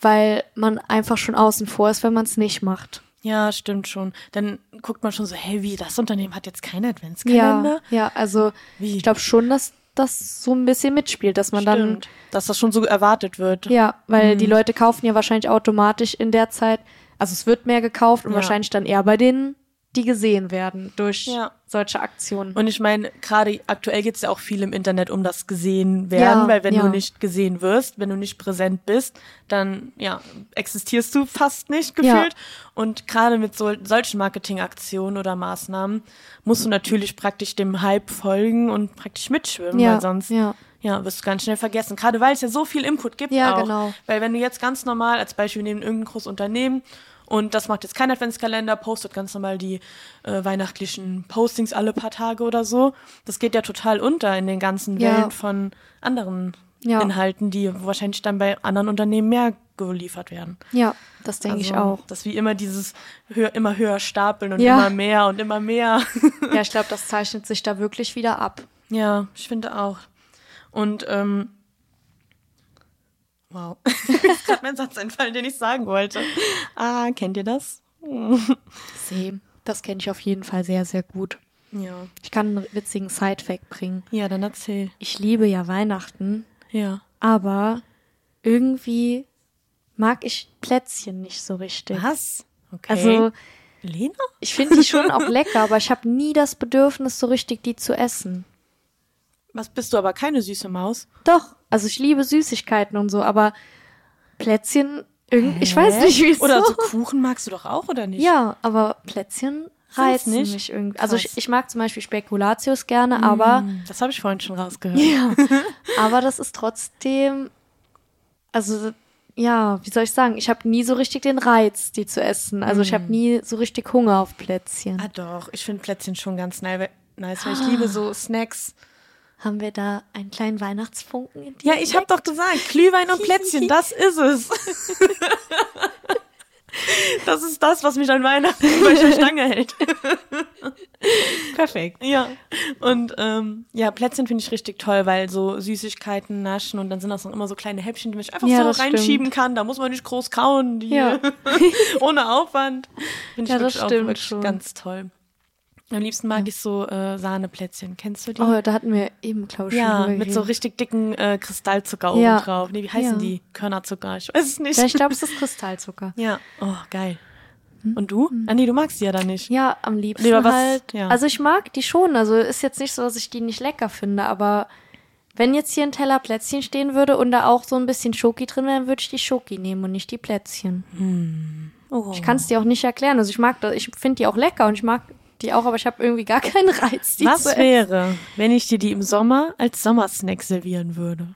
weil man einfach schon außen vor ist, wenn man es nicht macht. Ja, stimmt schon. Dann guckt man schon so, hey, wie, das Unternehmen hat jetzt keinen Ja, Adventskalender? ja, also Wie? ich glaube schon, dass das so ein bisschen mitspielt, dass man dann Stimmt. Dass das schon so erwartet wird. Ja, weil Mhm. die Leute kaufen ja wahrscheinlich automatisch in der Zeit, also es wird mehr gekauft und Ja. wahrscheinlich dann eher bei denen, die gesehen werden durch Ja. Solche Aktionen. Und ich meine, gerade aktuell geht es ja auch viel im Internet um das gesehen werden, Ja, weil wenn ja. du nicht gesehen wirst, wenn du nicht präsent bist, dann ja, existierst du fast nicht Ja. gefühlt. Und gerade mit so, solchen Marketingaktionen oder Maßnahmen musst du natürlich praktisch dem Hype folgen und praktisch mitschwimmen, Ja, weil sonst ja. ja, wirst du ganz schnell vergessen. Gerade weil es ja so viel Input gibt Ja, auch. genau. Weil wenn du jetzt ganz normal, als Beispiel nehmen irgendein großes Unternehmen und das macht jetzt keinen Adventskalender, postet ganz normal die äh, weihnachtlichen Postings alle paar Tage oder so. Das geht ja total unter in den ganzen Ja. Wellen von anderen Ja. Inhalten, die wahrscheinlich dann bei anderen Unternehmen mehr geliefert werden. Ja, das denke ich Also, auch. Dass wir immer dieses höher, immer höher stapeln und Ja. immer mehr und immer mehr. Ja, ich glaube, das zeichnet sich da wirklich wieder ab. Ja, ich finde auch. Und ähm, wow, mir ist gerade mein Satz entfallen, den ich sagen wollte. Ah, kennt ihr das? Same. Das kenne ich auf jeden Fall sehr, sehr gut. Ja. Ich kann einen witzigen Side-Fact bringen. Ja, dann erzähl. Ich liebe ja Weihnachten, Ja. aber irgendwie mag ich Plätzchen nicht so richtig. Was? Okay. Also, Lena? ich finde die schon auch lecker, aber ich habe nie das Bedürfnis, so richtig die zu essen. Was bist du aber keine süße Maus? Doch, also ich liebe Süßigkeiten und so, aber Plätzchen, ich weiß nicht, wieso. Oder so Kuchen magst du doch auch, oder nicht? Ja, aber Plätzchen reizen nicht? mich irgendwie. Also ich, ich mag zum Beispiel Spekulatius gerne, aber, Hm, Das habe ich vorhin schon rausgehört. ja, aber das ist trotzdem, also ja, wie soll ich sagen, ich habe nie so richtig den Reiz, die zu essen. Also ich habe nie so richtig Hunger auf Plätzchen. Ah doch, ich finde Plätzchen schon ganz nice, weil- nice, weil ich liebe so Snacks. Haben wir da einen kleinen Weihnachtsfunken in Ja, ich habe doch gesagt, Glühwein und Plätzchen, das ist es. Das ist das, was mich an Weihnachten bei der Stange hält. Perfekt. Ja. Und ähm, ja, Plätzchen finde ich richtig toll, weil so Süßigkeiten naschen und dann sind das noch immer so kleine Häppchen, die man einfach Ja, so reinschieben kann. Da muss man nicht groß kauen, die Ja. ohne Aufwand. Finde ich Ja, das auch stimmt wirklich schon. ganz toll. Am liebsten mag ich so äh, Sahneplätzchen. Kennst du die? Oh, da hatten wir eben, glaube ich, ja, mit so richtig dicken äh, Kristallzucker oben Ja. drauf. Nee, wie heißen Ja. die? Körnerzucker. Ich weiß es nicht. Ja, ich glaube, es ist Kristallzucker. Ja, oh, geil. Und du? Ah, nee, du magst die ja dann nicht. Ja, am liebsten Lieber was- halt. ja. Also ich mag die schon. Also ist jetzt nicht so, dass ich die nicht lecker finde, aber wenn jetzt hier ein Teller Plätzchen stehen würde und da auch so ein bisschen Schoki drin wäre, dann würde ich die Schoki nehmen und nicht die Plätzchen. Oh. Ich kann es dir auch nicht erklären. Also ich mag das, ich finde die auch lecker und ich mag die auch, aber ich habe irgendwie gar keinen Reiz, die Was zu essen. wäre, wenn ich dir die im Sommer als Sommersnack servieren würde?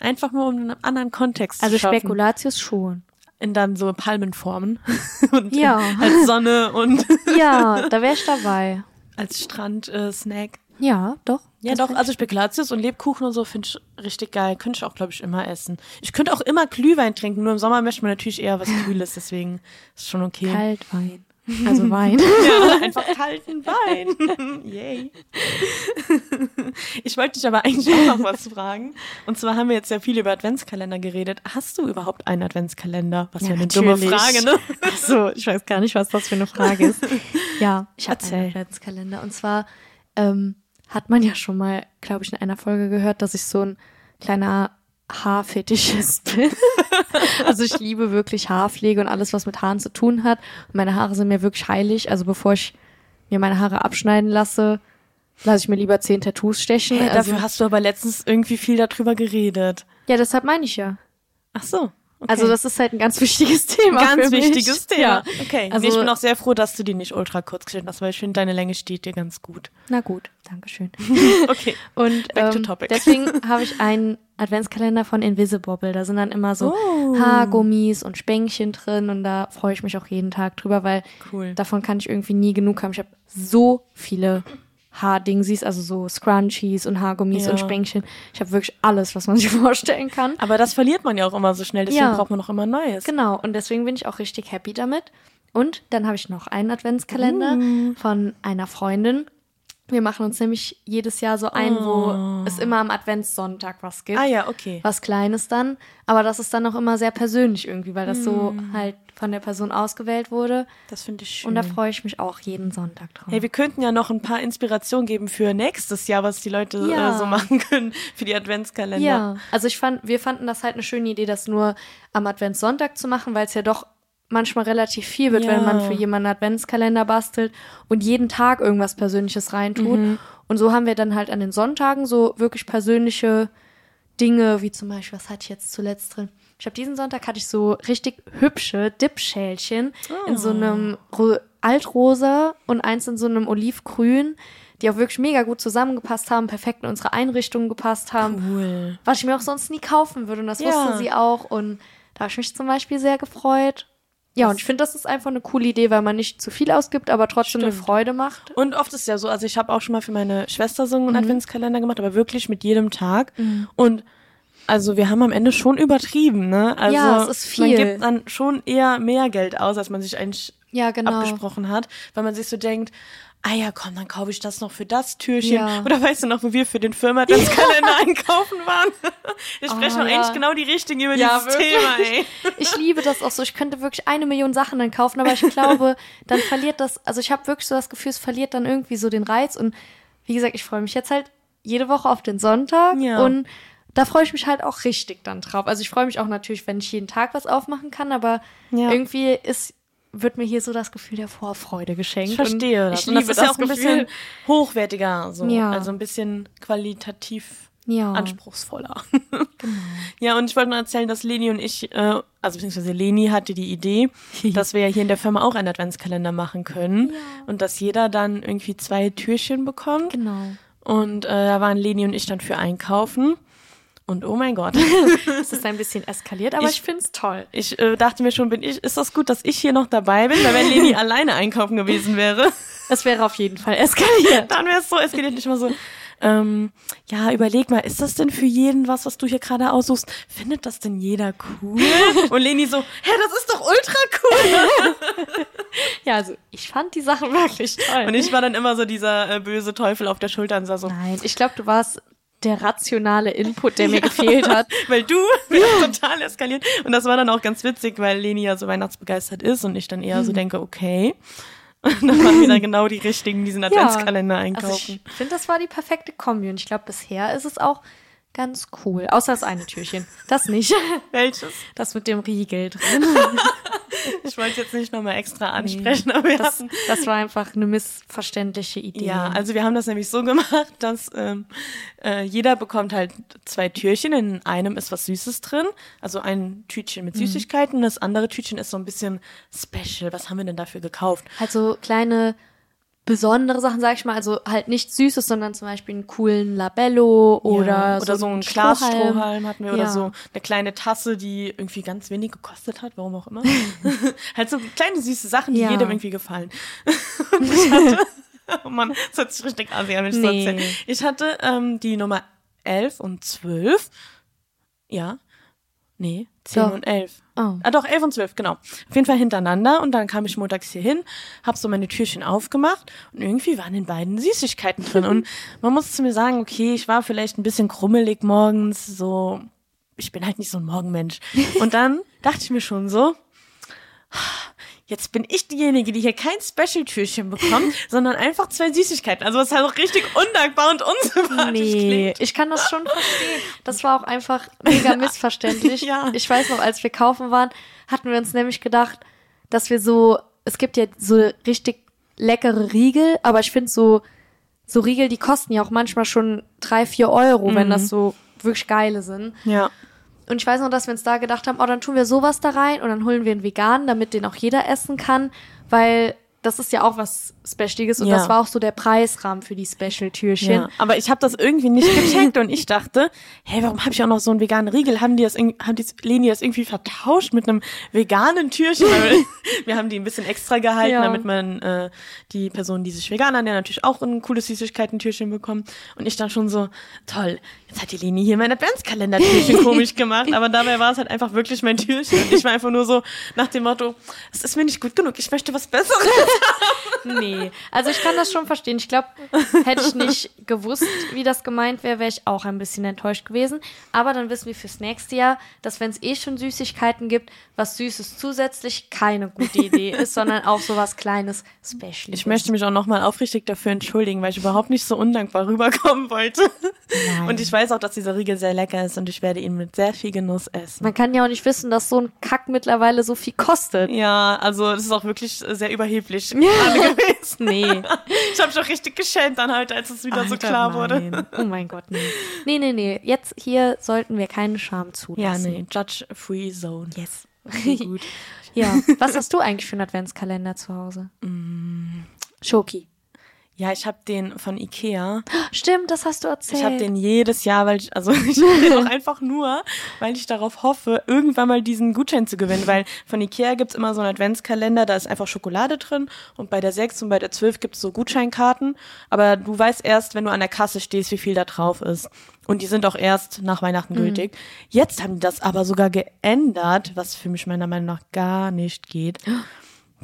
Einfach nur um einen anderen Kontext Also zu schaffen. Spekulatius schon. in dann so Palmenformen und Ja. als Sonne und Ja, da wäre ich dabei. als Strand-Snack. Ja, doch. Ja, doch, also Spekulatius und Lebkuchen und so finde ich richtig geil. Könnte ich auch, glaube ich, immer essen. Ich könnte auch immer Glühwein trinken, nur im Sommer möchte man natürlich eher was Kühles, deswegen ist schon okay. Kaltwein. Also Wein. Ja, einfach kalten Wein. Yay. Ich wollte dich aber eigentlich auch noch was fragen. Und zwar haben wir jetzt ja viel über Adventskalender geredet. Hast du überhaupt einen Adventskalender? Was ja, Ja, eine dumme natürlich. Frage, ne? Ach so, ich weiß gar nicht, was das für eine Frage ist. Ja, ich habe einen Adventskalender. Und zwar ähm, hat man ja schon mal, glaube ich, in einer Folge gehört, dass ich so ein kleiner Haarfetischist bin. also ich liebe wirklich Haarpflege und alles, was mit Haaren zu tun hat. Und meine Haare sind mir wirklich heilig. Also bevor ich mir meine Haare abschneiden lasse, lasse ich mir lieber zehn Tattoos stechen. Hey, also, dafür hast du aber letztens irgendwie viel darüber geredet. ja, deshalb meine ich ja. Ach so. Okay. Also das ist halt ein ganz wichtiges Thema. ganz für mich. wichtiges Thema. Ja. Okay. Also- nee, ich bin auch sehr froh, dass du die nicht ultra kurz geschnitten hast, weil ich finde, deine Länge steht dir ganz gut. Na gut, Dankeschön. Okay. Und Back to ähm, topic. deswegen habe ich einen Adventskalender von Invisibobble. Da sind dann immer so Oh. Haargummis und Spänkchen drin und da freue ich mich auch jeden Tag drüber, weil Cool. davon kann ich irgendwie nie genug haben. Ich habe so viele Haardingsies, also so Scrunchies und Haargummis Ja. und Spänkchen. Ich habe wirklich alles, was man sich vorstellen kann. Aber das verliert man ja auch immer so schnell, deswegen Ja. braucht man auch immer Neues. Genau, und deswegen bin ich auch richtig happy damit. Und dann habe ich noch einen Adventskalender Mm. von einer Freundin. Wir machen uns nämlich jedes Jahr so ein, wo es immer am Adventssonntag was gibt. Oh. Ah ja, okay. Was Kleines dann. Aber das ist dann auch immer sehr persönlich irgendwie, weil das so Mm. halt von der Person ausgewählt wurde. Das finde ich schön. Und da freue ich mich auch jeden Sonntag drauf. Hey, wir könnten ja noch ein paar Inspirationen geben für nächstes Jahr, was die Leute Ja. äh, so machen können für die Adventskalender. Ja, also ich fand, wir fanden das halt eine schöne Idee, das nur am Adventssonntag zu machen, weil es ja doch manchmal relativ viel wird, Ja. wenn man für jemanden Adventskalender bastelt und jeden Tag irgendwas Persönliches reintut. Mhm. Und so haben wir dann halt an den Sonntagen so wirklich persönliche Dinge, wie zum Beispiel, was hatte ich jetzt zuletzt drin? Ich habe diesen Sonntag hatte ich so richtig hübsche Dipschälchen in so einem Ro Altrosa und eins in so einem Olivgrün, die auch wirklich mega gut zusammengepasst haben, perfekt in unsere Einrichtung gepasst haben Cool. was ich mir auch sonst nie kaufen würde. Und das Ja. wusste sie auch. Und da habe ich mich zum Beispiel sehr gefreut. Ja, und ich finde, das ist einfach eine coole Idee, weil man nicht zu viel ausgibt, aber trotzdem eine Stimmt. Freude macht. Und oft ist ja so, also ich habe auch schon mal für meine Schwester so einen Mhm. Adventskalender gemacht, aber wirklich mit jedem Tag. Und also wir haben am Ende schon übertrieben, ne? Also Ja, es ist man viel. gibt dann schon eher mehr Geld aus, als man sich eigentlich Ja, genau. abgesprochen hat, weil man sich so denkt, ah ja, komm, dann kaufe ich das noch für das Türchen. Ja. Oder weißt du noch, wo wir für den Firma-Adventskalender einkaufen waren? Wir sprechen Oh, doch ja. eigentlich genau die richtigen über Ja, dieses wirklich. Thema, ey. Ich liebe das auch so. Ich könnte wirklich eine Million Sachen dann kaufen, aber ich glaube, dann verliert das, also ich habe wirklich so das Gefühl, es verliert dann irgendwie so den Reiz. Und wie gesagt, ich freue mich jetzt halt jede Woche auf den Sonntag Ja. und da freue ich mich halt auch richtig dann drauf. Also ich freue mich auch natürlich, wenn ich jeden Tag was aufmachen kann, aber irgendwie ist, wird mir hier so das Gefühl der Vorfreude geschenkt. Ich verstehe und das. Ich Und das das, ist ja auch ein Gefühl. bisschen hochwertiger, so. Ja. Also ein bisschen qualitativ Ja. anspruchsvoller. Ja, und ich wollte nur erzählen, dass Leni und ich, äh, also beziehungsweise Leni hatte die Idee, dass wir ja hier in der Firma auch einen Adventskalender machen können und dass jeder dann irgendwie zwei Türchen bekommt. Genau. Und äh, da waren Leni und ich dann für einkaufen. Und oh mein Gott, Es ist ein bisschen eskaliert, aber Ich- ich, finde es toll. ich äh, dachte mir schon, bin ich, ist das gut, dass ich hier noch dabei bin, weil wenn Leni alleine einkaufen gewesen wäre, Es wäre auf jeden Fall eskaliert. dann wäre es so eskaliert nicht mal so. Ähm, ja, überleg mal, ist das denn für jeden was, was du hier gerade aussuchst? Findet das denn jeder cool? Und Leni so, hä, das ist doch ultra cool. Ja, also ich fand die Sachen wirklich toll. Und ich war dann immer so dieser äh, böse Teufel auf der Schulter und sah so, Nein, ich glaube, du warst der rationale Input, der mir gefehlt hat. weil du bist total eskaliert. Und das war dann auch ganz witzig, weil Leni ja so weihnachtsbegeistert ist und ich dann eher Mhm. so denke, okay. Und dann waren wir dann genau die richtigen, diesen Adventskalender Also einkaufen. ich finde, das war die perfekte Kombi und ich glaube, bisher ist es auch ganz cool. Außer das eine Türchen. Das nicht. Welches? Das mit dem Riegel drin. Ich wollte jetzt nicht nochmal extra ansprechen, aber wir Das, hatten das war einfach eine missverständliche Idee. Ja, also wir haben das nämlich so gemacht, dass ähm, äh, jeder bekommt halt zwei Türchen. In einem ist was Süßes drin, also ein Tütchen Mhm. mit Süßigkeiten. Das andere Tütchen ist so ein bisschen special. Was haben wir denn dafür gekauft? halt so kleine besondere Sachen, sag ich mal, also halt nichts Süßes, sondern zum Beispiel einen coolen Labello oder, ja, oder so, einen ein Glas Strohhalm. Strohhalm hatten wir oder Ja. so eine kleine Tasse, die irgendwie ganz wenig gekostet hat, warum auch immer. halt so kleine süße Sachen, die Ja. jedem irgendwie gefallen. Und ich hatte, oh Mann, das hört sich richtig an, wenn ich so Nee. erzähle. Ich hatte ähm, die Nummer 11 und 12. Ja. Nee, 10 Doch. und 11. Oh. Ah, doch, 11 und 12, genau. Auf jeden Fall hintereinander und dann kam ich montags hier hin, hab so meine Türchen aufgemacht und irgendwie waren in beiden Süßigkeiten drin. und man muss zu mir sagen, okay, ich war vielleicht ein bisschen krummelig morgens, so, ich bin halt nicht so ein Morgenmensch. Und dann dachte ich mir schon so, jetzt bin ich diejenige, die hier kein Special-Türchen bekommt, sondern einfach zwei Süßigkeiten. Also was halt auch richtig undankbar und unsympathisch Nee, klingt. ich kann das schon verstehen. Das war auch einfach mega missverständlich. Ja. Ich weiß noch, als wir kaufen waren, hatten wir uns nämlich gedacht, dass wir so, es gibt ja so richtig leckere Riegel, aber ich finde so, so Riegel, die kosten ja auch manchmal schon drei, vier Euro, wenn das so wirklich geile sind. Ja. Und ich weiß noch, dass wir uns da gedacht haben, oh, dann tun wir sowas da rein und dann holen wir einen veganen, damit den auch jeder essen kann, weil das ist ja auch was Specialiges und Ja. das war auch so der Preisrahmen für die Special-Türchen. Ja, aber ich habe das irgendwie nicht gecheckt und ich dachte, hey, warum habe ich auch noch so einen veganen Riegel? Haben die das, haben die Leni das irgendwie vertauscht mit einem veganen Türchen? Weil wir, haben die ein bisschen extra gehalten, Ja. damit man äh, die Person, die sich vegan ernähren, natürlich auch ein cooles Süßigkeiten-Türchen bekommt. Und ich dann schon so, toll, jetzt hat die Leni hier mein Adventskalender-Türchen komisch gemacht, aber dabei war es halt einfach wirklich mein Türchen. Und ich war einfach nur so nach dem Motto, es ist mir nicht gut genug, ich möchte was Besseres. Nee, also ich kann das schon verstehen. Ich glaube, hätte ich nicht gewusst, wie das gemeint wäre, wäre ich auch ein bisschen enttäuscht gewesen. Aber dann wissen wir fürs nächste Jahr, dass wenn es eh schon Süßigkeiten gibt, was Süßes zusätzlich keine gute Idee ist, sondern auch so was Kleines, Special. Ich möchte mich auch nochmal aufrichtig dafür entschuldigen, weil ich überhaupt nicht so undankbar rüberkommen wollte. Nein. Und ich weiß auch, dass dieser Riegel sehr lecker ist und ich werde ihn mit sehr viel Genuss essen. Man kann ja auch nicht wissen, dass so ein Kack mittlerweile so viel kostet. Ja, also das ist auch wirklich sehr überheblich gerade gewesen. Nee. Ich habe mich auch richtig geschämt dann halt, als es wieder so Alter, klar wurde. nein. Oh mein Gott, nee. Nee, nee, nee. Jetzt hier sollten wir keinen Scham zulassen. Ja, nee, Judge-Free Zone. Yes. Gut. Ja. Was hast du eigentlich für einen Adventskalender zu Hause? Mm. Schoki. Ja, ich habe den von Ikea. Stimmt, das hast du erzählt. Ich habe den jedes Jahr, weil ich, also ich hab den auch einfach nur, weil ich darauf hoffe, irgendwann mal diesen Gutschein zu gewinnen. Weil von Ikea gibt's immer so einen Adventskalender, da ist einfach Schokolade drin und bei der 6 und bei der 12 gibt's so Gutscheinkarten. Aber du weißt erst, wenn du an der Kasse stehst, wie viel da drauf ist. Und die sind auch erst nach Weihnachten gültig. Jetzt haben die das aber sogar geändert, was für mich meiner Meinung nach gar nicht geht.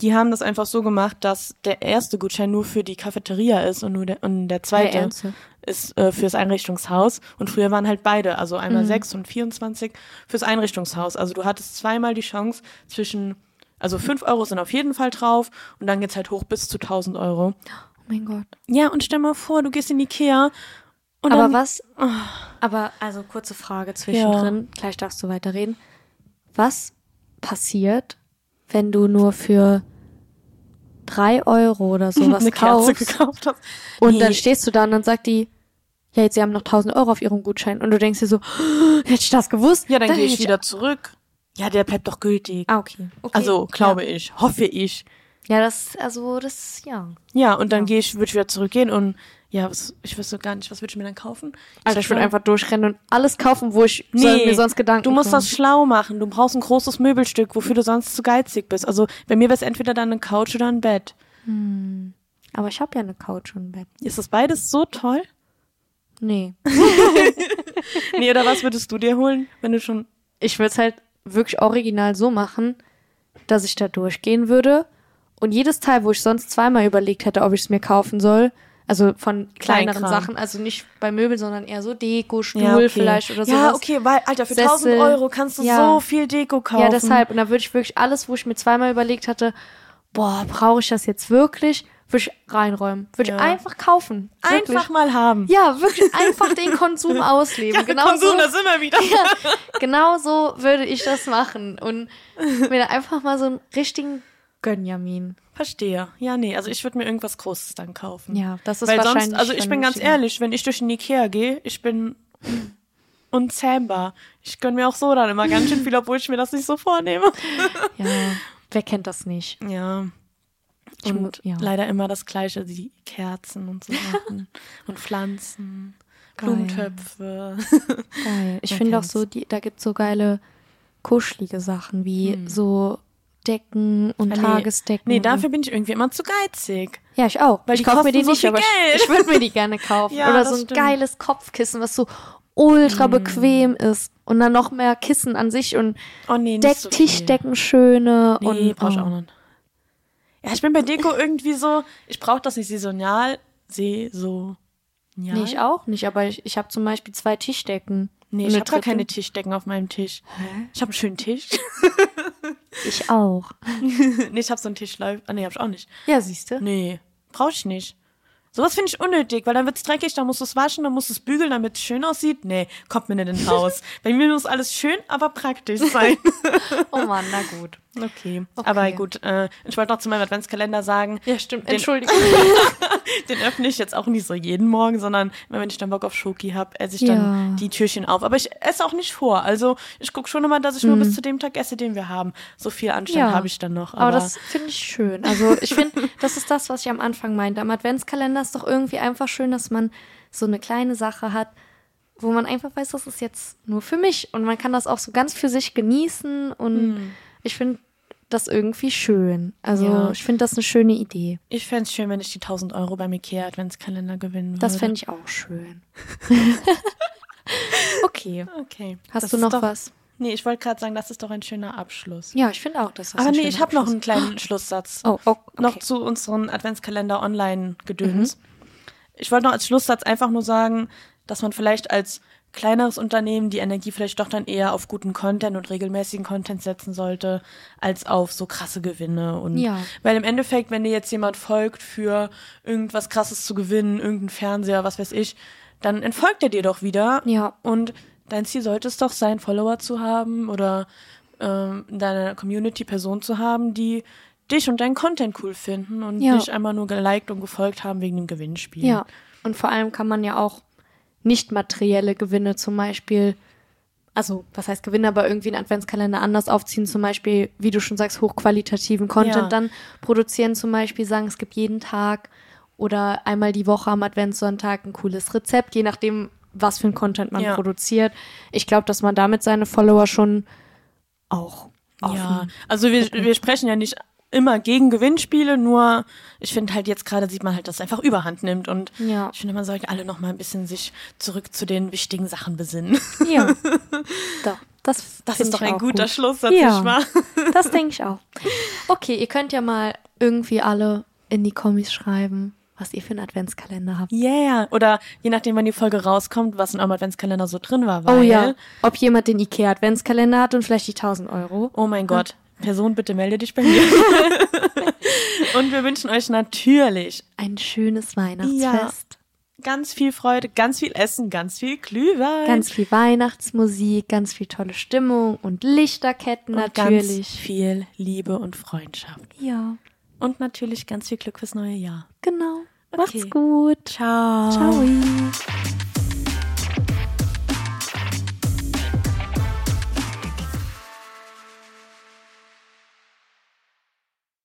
Die haben das einfach so gemacht, dass der erste Gutschein nur für die Cafeteria ist und nur der, und der zweite ernsthaft? ist äh, fürs Einrichtungshaus. Und früher waren halt beide, also einmal sechs und 24 fürs Einrichtungshaus. Also du hattest zweimal die Chance zwischen, also fünf Euro sind auf jeden Fall drauf und dann geht's halt hoch bis zu 1000 Euro. oh mein Gott. Ja, und stell mal vor, du gehst in Ikea und Aber dann, was? Aber, also kurze Frage zwischendrin. Gleich darfst du weiterreden. Was passiert, wenn du nur für drei Euro oder sowas eine Kerze kaufst? gekauft hast. Und Nee. dann stehst du da und dann sagt die, ja, jetzt, sie haben noch 1000 Euro auf ihrem Gutschein. Und du denkst dir so, hätte ich das gewusst? Ja, dann, gehe ich wieder zurück. Ja, der bleibt doch gültig. Ah, okay. okay. Also, glaube ja. ich, hoffe ich. Ja, das, also, das, ja. Ja, und dann gehe ich, würde ich wieder zurückgehen und ja, was, ich wüsste gar nicht, was würde ich mir dann kaufen? Alter, ich würde einfach durchrennen und alles kaufen, wo ich soll mir sonst Gedanken du musst machen. das schlau machen. Du brauchst ein großes Möbelstück, wofür du sonst zu geizig bist. Also bei mir wäre es entweder dann eine Couch oder ein Bett. Aber ich habe ja eine Couch und ein Bett. Ist das beides so toll? Nee. Nee, oder was würdest du dir holen, wenn du schon... Ich würde es halt wirklich original so machen, dass ich da durchgehen würde und jedes Teil, wo ich sonst zweimal überlegt hätte, ob ich es mir kaufen soll, also von kleineren Kleinkram. Sachen, also nicht bei Möbeln, sondern eher so Deko, Stuhl Ja, okay. vielleicht oder sowas. Ja, okay, weil, Alter, für Sessel. 1000 Euro kannst du Ja. so viel Deko kaufen. Ja, deshalb. Und da würde ich wirklich alles, wo ich mir zweimal überlegt hatte, boah, brauche ich das jetzt wirklich, würde ich reinräumen. Würde Ja. ich einfach kaufen. Wirklich. Einfach mal haben. Ja, wirklich einfach den Konsum ausleben. Ja, genau Konsum, so. da sind wir wieder. Ja, genau so würde ich das machen. Und mir da einfach mal so einen richtigen Gönjamin. Verstehe. Ja, nee, also ich würde mir irgendwas Großes dann kaufen. Ja, das ist Weil wahrscheinlich sonst, also ich bin ganz ehrlich, wenn ich durch den Ikea gehe, ich bin unzähmbar. Ich gönn mir auch so dann immer ganz schön viel, obwohl ich mir das nicht so vornehme. Ja, wer kennt das nicht? Ja. Ich Und ja. leider immer das Gleiche, die Kerzen und so Sachen. und Pflanzen, Geil. Blumentöpfe. Geil. Ich finde auch so, die, da gibt's so geile kuschelige Sachen wie so Decken und Ah, nee. Tagesdecken. Nee, dafür bin ich irgendwie immer zu geizig. Ja, ich auch. Weil ich kaufe mir die so nicht, aber ich, ich würde mir die gerne kaufen. Ja, Oder so ein stimmt. geiles Kopfkissen, was so ultra bequem ist. Und dann noch mehr Kissen an sich und Oh nee, Deck, so. Tischdecken schöne. Nee, und, brauch ich oh. auch nicht. Ja, ich bin bei Deko irgendwie so, ich brauche das nicht saisonal, saisonal. Nee, ich auch nicht, aber ich, ich habe zum Beispiel zwei Tischdecken. Nee, ich habe gar keine Tischdecken auf meinem Tisch. Ich habe einen schönen Tisch. Ich auch. nee, ich habe so einen Tischlauf. Ah, nee, hab ich auch nicht. Ja, siehst du? Nee, brauche ich nicht. Sowas finde ich unnötig, weil dann wird's dreckig, dann musst du es waschen, dann musst du es bügeln, damit es schön aussieht. Nee, kommt mir nicht ins Haus. Bei mir muss alles schön, aber praktisch sein. Oh Mann, na gut. Okay. Okay. Aber gut, äh, ich wollte noch zu meinem Adventskalender sagen, Ja, stimmt. Den- Entschuldigung. den öffne ich jetzt auch nicht so jeden Morgen, sondern immer wenn ich dann Bock auf Schoki habe, esse ich Ja. dann die Türchen auf. Aber ich esse auch nicht vor. Also ich gucke schon immer, dass ich nur bis zu dem Tag esse, den wir haben. So viel Anstand Mhm. Ja. habe ich dann noch. Aber, Aber, das finde ich schön. Also ich finde, das ist das, was ich am Anfang meinte. Am Adventskalender ist doch irgendwie einfach schön, dass man so eine kleine Sache hat, wo man einfach weiß, das ist jetzt nur für mich. Und man kann das auch so ganz für sich genießen. Und Hm. Ich finde das irgendwie schön. Also Ja. ich finde das eine schöne Idee. ich fände es schön, wenn ich die 1000 Euro beim Ikea Adventskalender gewinnen würde. Das fände ich auch schön. okay. Okay. Hast Das du ist noch was? Nee, ich wollte gerade sagen, das ist doch ein schöner Abschluss. Ja, ich finde auch, dass das Aber ein nee, ich habe noch einen kleinen Schlusssatz. Oh, oh, okay. Noch zu unseren Adventskalender Online-Gedöns. Ich wollte noch als Schlusssatz einfach nur sagen, dass man vielleicht als kleineres Unternehmen die Energie vielleicht doch dann eher auf guten Content und regelmäßigen Content setzen sollte, als auf so krasse Gewinne. Und Ja. weil im Endeffekt, wenn dir jetzt jemand folgt für irgendwas krasses zu gewinnen, irgendein Fernseher, was weiß ich, dann entfolgt er dir doch wieder. Ja. Und dein Ziel sollte es doch sein, Follower zu haben oder ähm, in deiner Community Personen zu haben, die dich und deinen Content cool finden und Ja. nicht einmal nur geliked und gefolgt haben wegen dem Gewinnspiel. Ja, und vor allem kann man ja auch nicht materielle Gewinne zum Beispiel, also was heißt Gewinne, aber irgendwie einen Adventskalender anders aufziehen, zum Beispiel, wie du schon sagst, hochqualitativen Content Ja. dann produzieren, zum Beispiel sagen, es gibt jeden Tag oder einmal die Woche am Adventssonntag ein cooles Rezept, je nachdem, was für ein Content man Ja. produziert. Ich glaube, dass man damit seine Follower schon auch Ja, offen- also wir, wir sprechen ja nicht immer gegen Gewinnspiele, nur ich finde halt jetzt gerade sieht man halt, dass es einfach Überhand nimmt und Ja. ich finde, man sollte alle noch mal ein bisschen sich zurück zu den wichtigen Sachen besinnen. Ja, doch, das, Das ist doch ein guter gut. Schlusssatz, Ja. wahr? Das denke ich auch. Okay, ihr könnt ja mal irgendwie alle in die Kommis schreiben, was ihr für einen Adventskalender habt. Yeah. Oder je nachdem, wann die Folge rauskommt, was in eurem Adventskalender so drin war. Oh Weil, ja, ob jemand den Ikea Adventskalender hat und vielleicht die 1000 Euro. Oh mein Gott. Person, bitte melde dich bei mir. Und wir wünschen euch natürlich Ein schönes Weihnachtsfest. ganz viel Freude, ganz viel Essen, ganz viel Glühwein. Ganz viel Weihnachtsmusik, ganz viel tolle Stimmung und Lichterketten und natürlich. Ganz viel Liebe und Freundschaft. Ja, Und natürlich ganz viel Glück fürs neue Jahr. genau. Okay. Macht's gut. Ciao. Ciao.